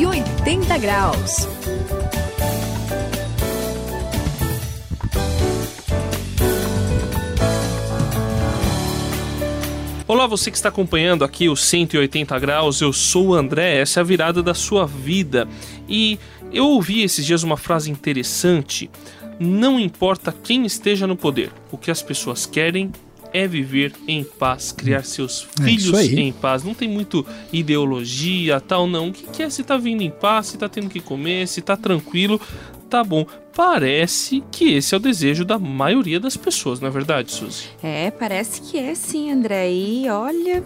180 graus. Olá, você que está acompanhando aqui o 180 graus, eu sou o André, essa é a virada da sua vida. E eu ouvi esses dias uma frase interessante: não importa quem esteja no poder, o que as pessoas querem é viver em paz, criar seus É filhos aí. em paz. Não tem muito ideologia, tal, não. O que, que é se tá vindo em paz, se tá tendo que comer, se tá tranquilo, tá bom. Parece que esse é o desejo da maioria das pessoas, não é verdade, Suzy? É, parece que é sim, André. E olha,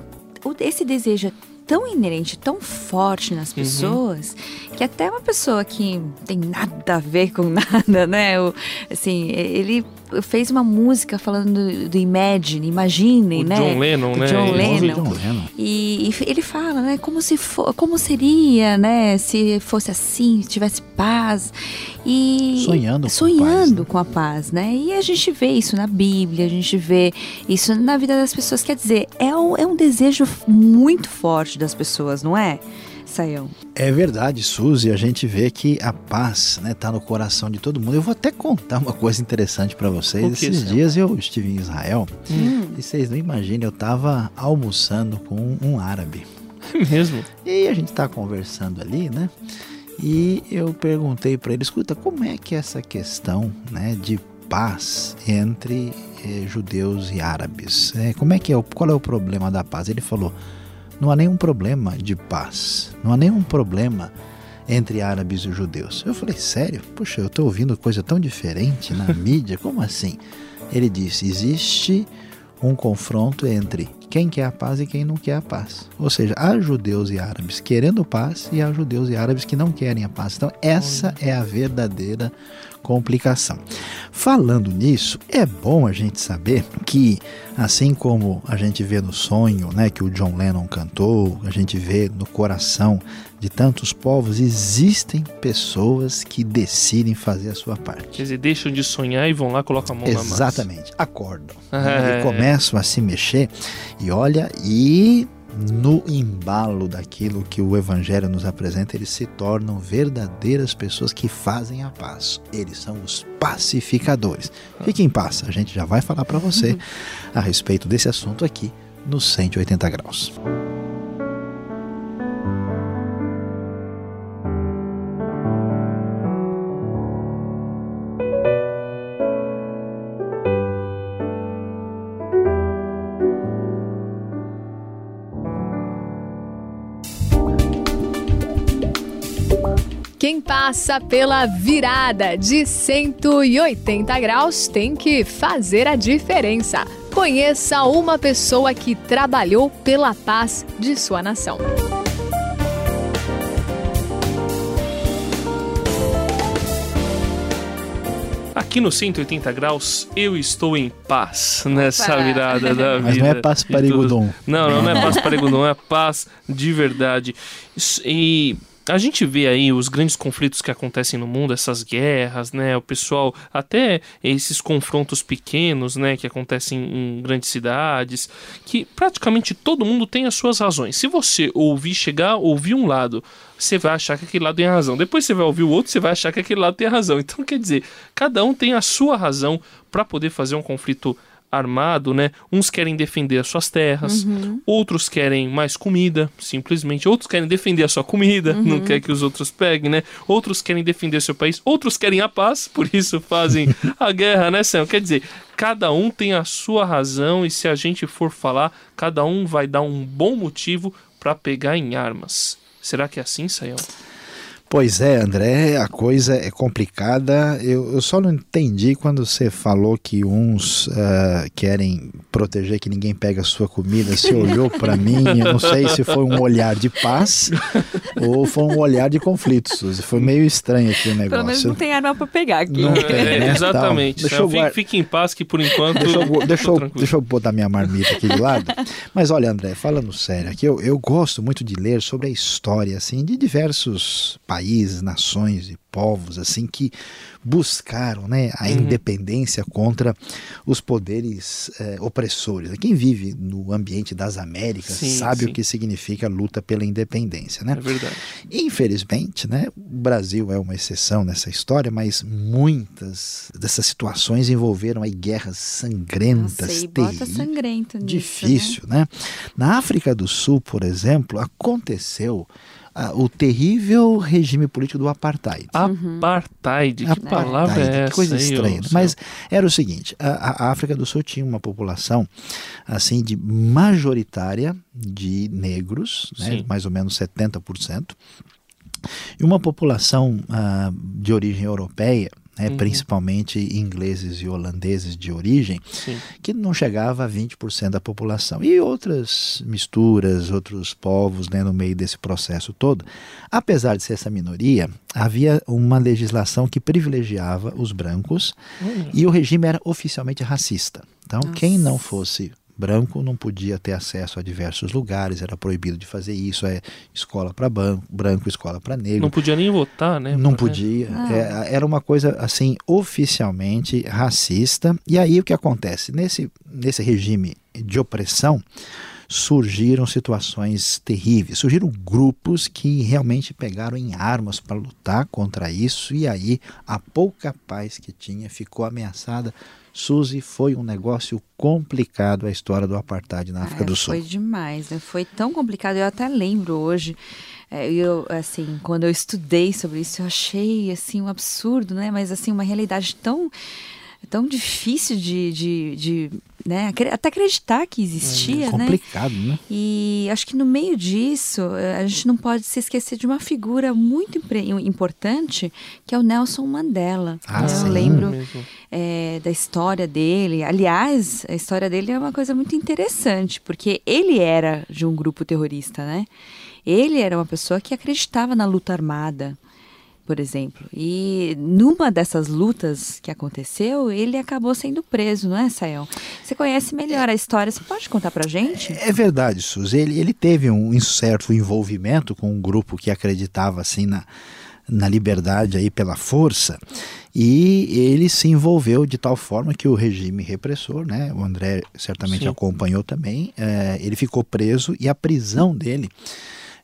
esse desejo é tão inerente, tão forte nas pessoas, que até uma pessoa que não tem nada a ver com nada, né? O, assim, ele fez uma música falando do, Imagine, Imaginem, O né? John Lennon, Do né? John Lennon. John Lennon. E, e ele fala, né, como se for, como seria, né, se fosse assim, se tivesse paz e Sonhando com sonhando paz, né? com a paz, né? E a gente vê isso na Bíblia, a gente vê isso na vida das pessoas. Quer dizer, é um, é um desejo muito forte das pessoas, não é, É verdade, Suzy. A gente vê que a paz né, tá no coração de todo mundo. Eu vou até contar uma coisa interessante para vocês. Esses dias eu estive em Israel Hum. e vocês não imaginam, eu tava almoçando com um árabe. É mesmo? E aí a gente tá conversando ali, né? E eu perguntei para ele, escuta, como é que é essa questão, né, de paz entre eh, judeus e árabes? É, como é que é? Qual é o problema da paz? Ele falou, não há nenhum problema de paz, não há nenhum problema entre árabes e judeus. Eu falei, sério? Puxa, eu tô ouvindo coisa tão diferente na mídia, como assim? Ele disse, existe um confronto entre quem quer a paz e quem não quer a paz. Ou seja, há judeus e árabes querendo paz e há judeus e árabes que não querem a paz. Então, essa é a verdadeira complicação. Falando nisso, é bom a gente saber que, assim como a gente vê no sonho, né, que o John Lennon cantou, a gente vê no coração de tantos povos, existem pessoas que decidem fazer a sua parte. Quer dizer, deixam de sonhar e vão lá, colocam a mão na massa. Exatamente, acordam É. e começam a se mexer e olha e no embalo daquilo que o evangelho nos apresenta, eles se tornam verdadeiras pessoas que fazem a paz. Eles são os pacificadores. Fique em paz, a gente já vai falar para você a respeito desse assunto aqui no 180 graus. Quem passa pela virada de 180 graus tem que fazer a diferença. Conheça uma pessoa que trabalhou pela paz de sua nação. Aqui no 180 graus, eu estou em paz nessa virada da vida. Mas não é paz todos. Não, não, não é paz parigudum, é paz de verdade. E a gente vê aí os grandes conflitos que acontecem no mundo, essas guerras, né? O pessoal, até esses confrontos pequenos, né? Que acontecem em grandes cidades, que praticamente todo mundo tem as suas razões. Se você ouvir chegar, ouvir um lado, você vai achar que aquele lado tem razão. Depois você vai ouvir o outro, você vai achar que aquele lado tem razão. Então, quer dizer, cada um tem a sua razão para poder fazer um conflito armado, né? Uns querem defender as suas terras, outros querem mais comida, simplesmente. Outros querem defender a sua comida, não quer que os outros peguem, né? Outros querem defender seu país, outros querem a paz, por isso fazem a guerra, né, Sam? Quer dizer, cada um tem a sua razão e se a gente for falar, cada um vai dar um bom motivo para pegar em armas. Será que é assim, Sayão? Pois é, André, a coisa é complicada. Eu, eu só não entendi quando você falou que uns ah, querem proteger que ninguém pega a sua comida. Você olhou para mim, eu não sei se foi um olhar de paz ou foi um olhar de conflito, Suzy. Foi meio estranho aqui o negócio. Pelo menos não tem arma pra pegar aqui. Não tem, É, né? exatamente. Então, deixa eu Fique, guar- fique em paz que por enquanto. Deixa eu, deixa, eu, deixa eu botar minha marmita aqui de lado. Mas olha, André, falando sério aqui, eu, eu gosto muito de ler sobre a história assim, de diversos países países, nações e povos assim que buscaram né, a Uhum. independência contra os poderes eh, opressores. Quem vive no ambiente das Américas Sim, sabe sim. o que significa a luta pela independência. Né? É verdade. Infelizmente, né, o Brasil é uma exceção nessa história, mas muitas dessas situações envolveram aí guerras sangrentas, Nossa, e bota terríveis, sangrento nisso, difícil, né? Na África do Sul, por exemplo, aconteceu ah, o terrível regime político do apartheid. Apartheid, que palavra é essa? Que coisa estranha. céu? Mas era o seguinte: a, a África do Sul tinha uma população assim de majoritária de negros, né, mais ou menos 70%, e uma população ah, de origem europeia. Né, Uhum. principalmente ingleses e holandeses de origem, Sim. que não chegava a 20% da população. E outras misturas, outros povos né, no meio desse processo todo. Apesar de ser essa minoria, havia uma legislação que privilegiava os brancos Hum. e o regime era oficialmente racista. Então, quem não Nossa. fosse branco não podia ter acesso a diversos lugares, era proibido de fazer isso, é escola para branco, escola para negro. Não podia nem votar, né? Não podia. Ah. É, era uma coisa assim oficialmente racista. E aí o que acontece nesse nesse regime de opressão surgiram situações terríveis. Surgiram grupos que realmente pegaram em armas para lutar contra isso e aí a pouca paz que tinha ficou ameaçada. Suzy, foi um negócio complicado a história do apartheid na África É, do Sul. Foi demais, né? Foi tão complicado. Eu até lembro hoje, é, eu assim, quando eu estudei sobre isso, eu achei assim um absurdo, né? Mas assim uma realidade tão tão difícil de, de, de né? até acreditar que existia, né? complicado, né? E acho que no meio disso, eh, a gente não pode se esquecer de uma figura muito importante, que é o Nelson Mandela. Ah, eu sim. lembro é, da história dele. Aliás, a história dele é uma coisa muito interessante, porque ele era de um grupo terrorista, né? Ele era uma pessoa que acreditava na luta armada, por exemplo. E numa dessas lutas que aconteceu, ele acabou sendo preso, não é, Sayão? Você conhece melhor a história, você pode contar pra gente? É verdade, Suzy. Ele, ele teve um certo envolvimento com um grupo que acreditava assim na, na liberdade aí pela força e ele se envolveu de tal forma que o regime repressor, né? O André certamente Sim. acompanhou também. é, ele ficou preso e a prisão dele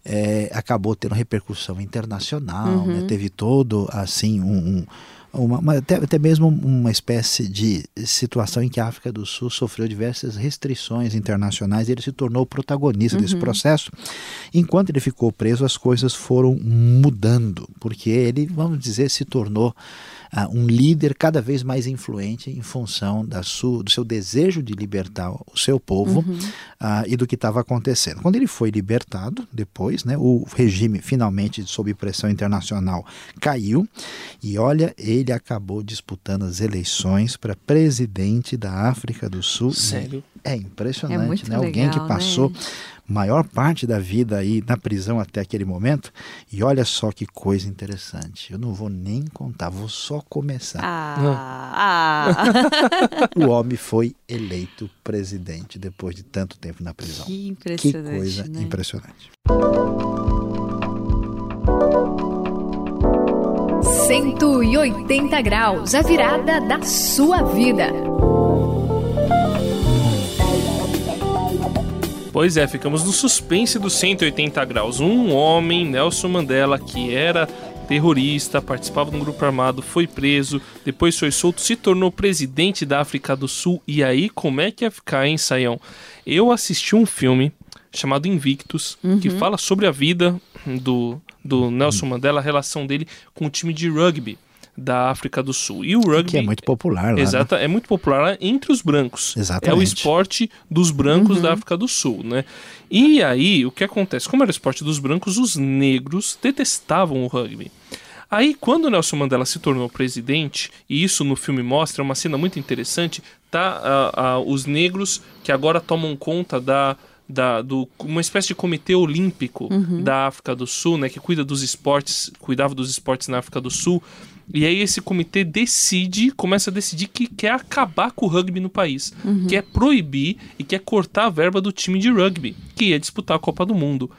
é, acabou tendo repercussão internacional, né? teve todo assim um, um- uma, uma- até, até mesmo uma espécie de situação em que a África do Sul sofreu diversas restrições internacionais e ele se tornou protagonista desse processo. Enquanto ele ficou preso, as coisas foram mudando, porque ele, vamos dizer, se tornou ah, um líder cada vez mais influente em função da sua, do seu desejo de libertar o seu povo ah, e do que estava acontecendo. Quando ele foi libertado, depois, né, o regime finalmente sob pressão internacional caiu e olha, ele acabou disputando as eleições para presidente da África do Sul. Sério? É impressionante, É né? Alguém que legal, passou né? maior parte da vida aí na prisão até aquele momento. E olha só que coisa interessante. Eu não vou nem contar, vou só começar. Ah, ah. O homem foi eleito presidente depois de tanto tempo na prisão. que Que impressionante. coisa né? impressionante. 180 graus, a virada da sua vida. Pois é, ficamos no suspense dos 180 graus. Um homem, Nelson Mandela, que era terrorista, participava de um grupo armado, foi preso, depois foi solto, se tornou presidente da África do Sul. E aí, como é que ia ficar, hein, Saião? Eu assisti um filme chamado Invictus, que fala sobre a vida do, do Nelson Mandela, a relação dele com o time de rugby da África do Sul. E o rugby Que é muito popular lá. né? Exato, é muito popular lá entre os brancos. Exatamente. É o esporte dos brancos da África do Sul, né? E aí, o que acontece? Como era o esporte dos brancos, os negros detestavam o rugby. Aí, quando o Nelson Mandela se tornou presidente, e isso no filme mostra é uma cena muito interessante, tá ah, ah, os negros que agora tomam conta da, da do uma espécie de comitê olímpico da África do Sul, né, que cuida dos esportes, cuidava dos esportes na África do Sul. E aí esse comitê decide, começa a decidir que quer acabar com o rugby no país, quer proibir e quer cortar a verba do time de rugby, que ia disputar a Copa do Mundo.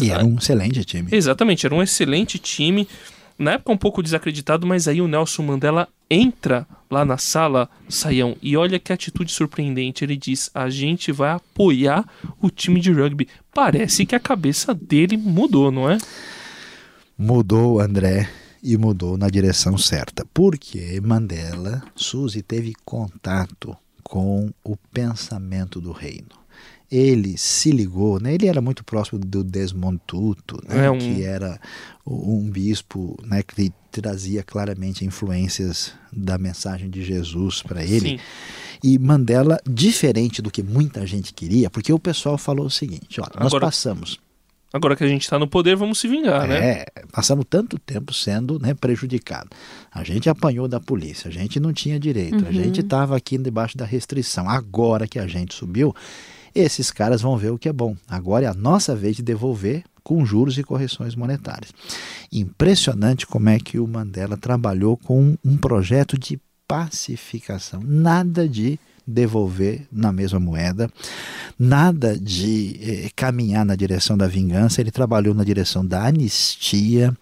E era um excelente time. Exatamente, era um excelente time. Na época um pouco desacreditado, mas aí o Nelson Mandela entra lá na sala, Saião, e olha que atitude surpreendente. Ele diz: a gente vai apoiar o time de rugby. Parece que a cabeça dele mudou, não é? Mudou, André, e mudou na direção certa. Porque Mandela, Suzy, teve contato com o pensamento do reino ele se ligou, né? Ele era muito próximo do Desmond Tutu, né? É um... que era um bispo, né? Que trazia claramente influências da mensagem de Jesus para ele. Sim. E Mandela, diferente do que muita gente queria, porque o pessoal falou o seguinte: olha, nós Agora... passamos Agora que a gente está no poder, vamos se vingar, né? É, passamos tanto tempo sendo né, prejudicado. A gente apanhou da polícia, a gente não tinha direito, uhum. a gente estava aqui debaixo da restrição. Agora que a gente subiu, esses caras vão ver o que é bom. Agora é a nossa vez de devolver com juros e correções monetárias. Impressionante como é que o Mandela trabalhou com um projeto de pacificação, nada de devolver na mesma moeda, nada de eh, caminhar na direção da vingança, ele trabalhou na direção da anistia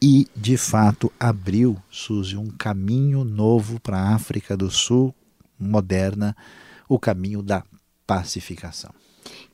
e, de fato, abriu, Suzy, um caminho novo para a África do Sul moderna, o caminho da pacificação.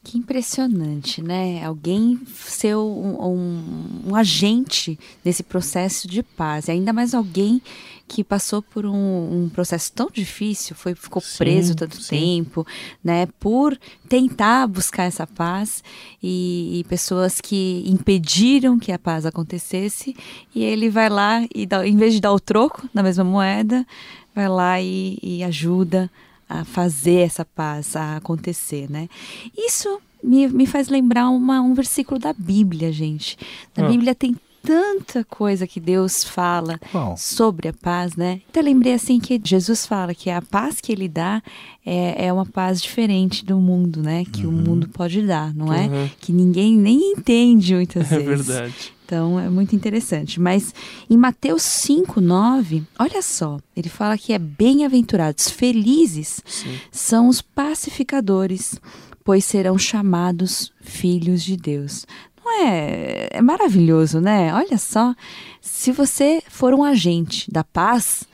Que impressionante, né? Alguém ser um, um, um, agente desse processo de paz. E ainda mais alguém que passou por um, um processo tão difícil, foi, ficou sim, preso tanto sim. tempo, né? Por tentar buscar essa paz e, e, pessoas que impediram que a paz acontecesse. E ele vai lá e, dá, em vez de dar o troco na mesma moeda, vai lá e, e ajuda a fazer essa paz a acontecer, né? Isso me, me faz lembrar uma, um versículo da Bíblia, gente. Na ah. Bíblia tem tanta coisa que Deus fala sobre a paz, né? Então lembrei assim que Jesus fala que a paz que ele dá é, é uma paz diferente do mundo, né? Que uhum. o mundo pode dar, não é? Uhum. Que ninguém nem entende muitas é vezes. É verdade. Então é muito interessante. Mas em Mateus 5, 9, olha só, ele fala que é bem-aventurados, felizes Sim. são os pacificadores, pois serão chamados filhos de Deus. Não é, é maravilhoso, né? Olha só, se você for um agente da paz,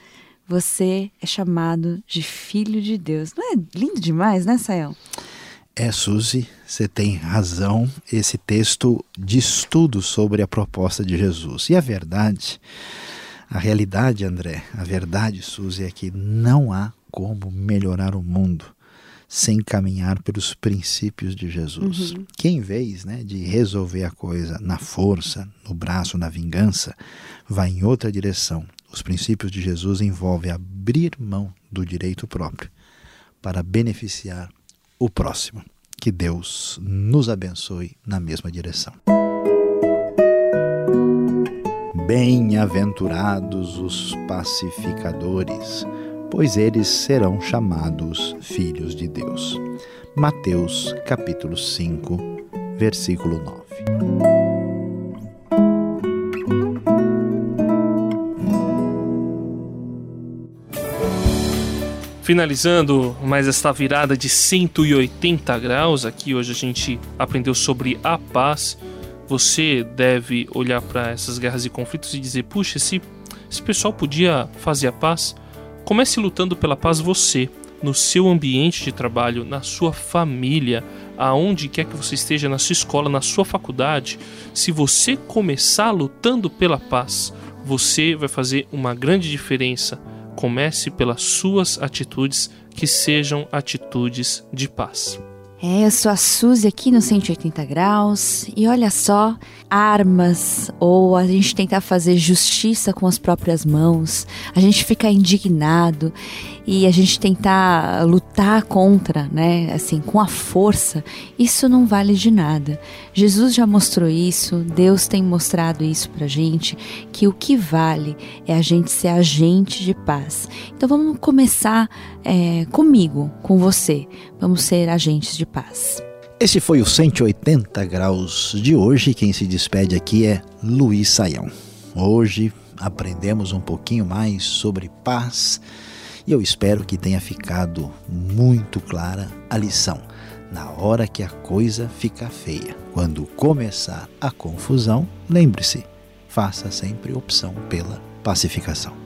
você é chamado de filho de Deus. Não é lindo demais, né, Sayão? É, Suzy, você tem razão. Esse texto diz tudo sobre a proposta de Jesus. E a verdade, a realidade, André, a verdade, Suzy, é que não há como melhorar o mundo sem caminhar pelos princípios de Jesus. Uhum. Que em vez né, de resolver a coisa na força, no braço, na vingança, vai em outra direção. Os princípios de Jesus envolvem abrir mão do direito próprio para beneficiar o próximo. Que Deus nos abençoe na mesma direção. Bem-aventurados os pacificadores, pois eles serão chamados filhos de Deus. Mateus capítulo 5, versículo 9. Finalizando mais esta virada de 180 graus, aqui hoje a gente aprendeu sobre a paz. Você deve olhar para essas guerras e conflitos e dizer: puxa, esse, esse pessoal podia fazer a paz. Comece lutando pela paz você, no seu ambiente de trabalho, na sua família, aonde quer que você esteja, na sua escola, na sua faculdade. Se você começar lutando pela paz, você vai fazer uma grande diferença Comece pelas suas atitudes, que sejam atitudes de paz. É, eu sou a Suzy aqui no 180 graus. E olha só, armas ou a gente tentar fazer justiça com as próprias mãos, a gente ficar indignado e a gente tentar lutar contra, né, assim, com a força, isso não vale de nada. Jesus já mostrou isso, Deus tem mostrado isso pra gente, que o que vale é a gente ser agente de paz. Então vamos começar é, comigo, com você. Vamos ser agentes de paz. Esse foi o 180 graus de hoje. Quem se despede aqui é Luiz Saião. Hoje aprendemos um pouquinho mais sobre paz e eu espero que tenha ficado muito clara a lição. na hora que a coisa fica feia. Quando começar a confusão, lembre-se, faça sempre opção pela pacificação.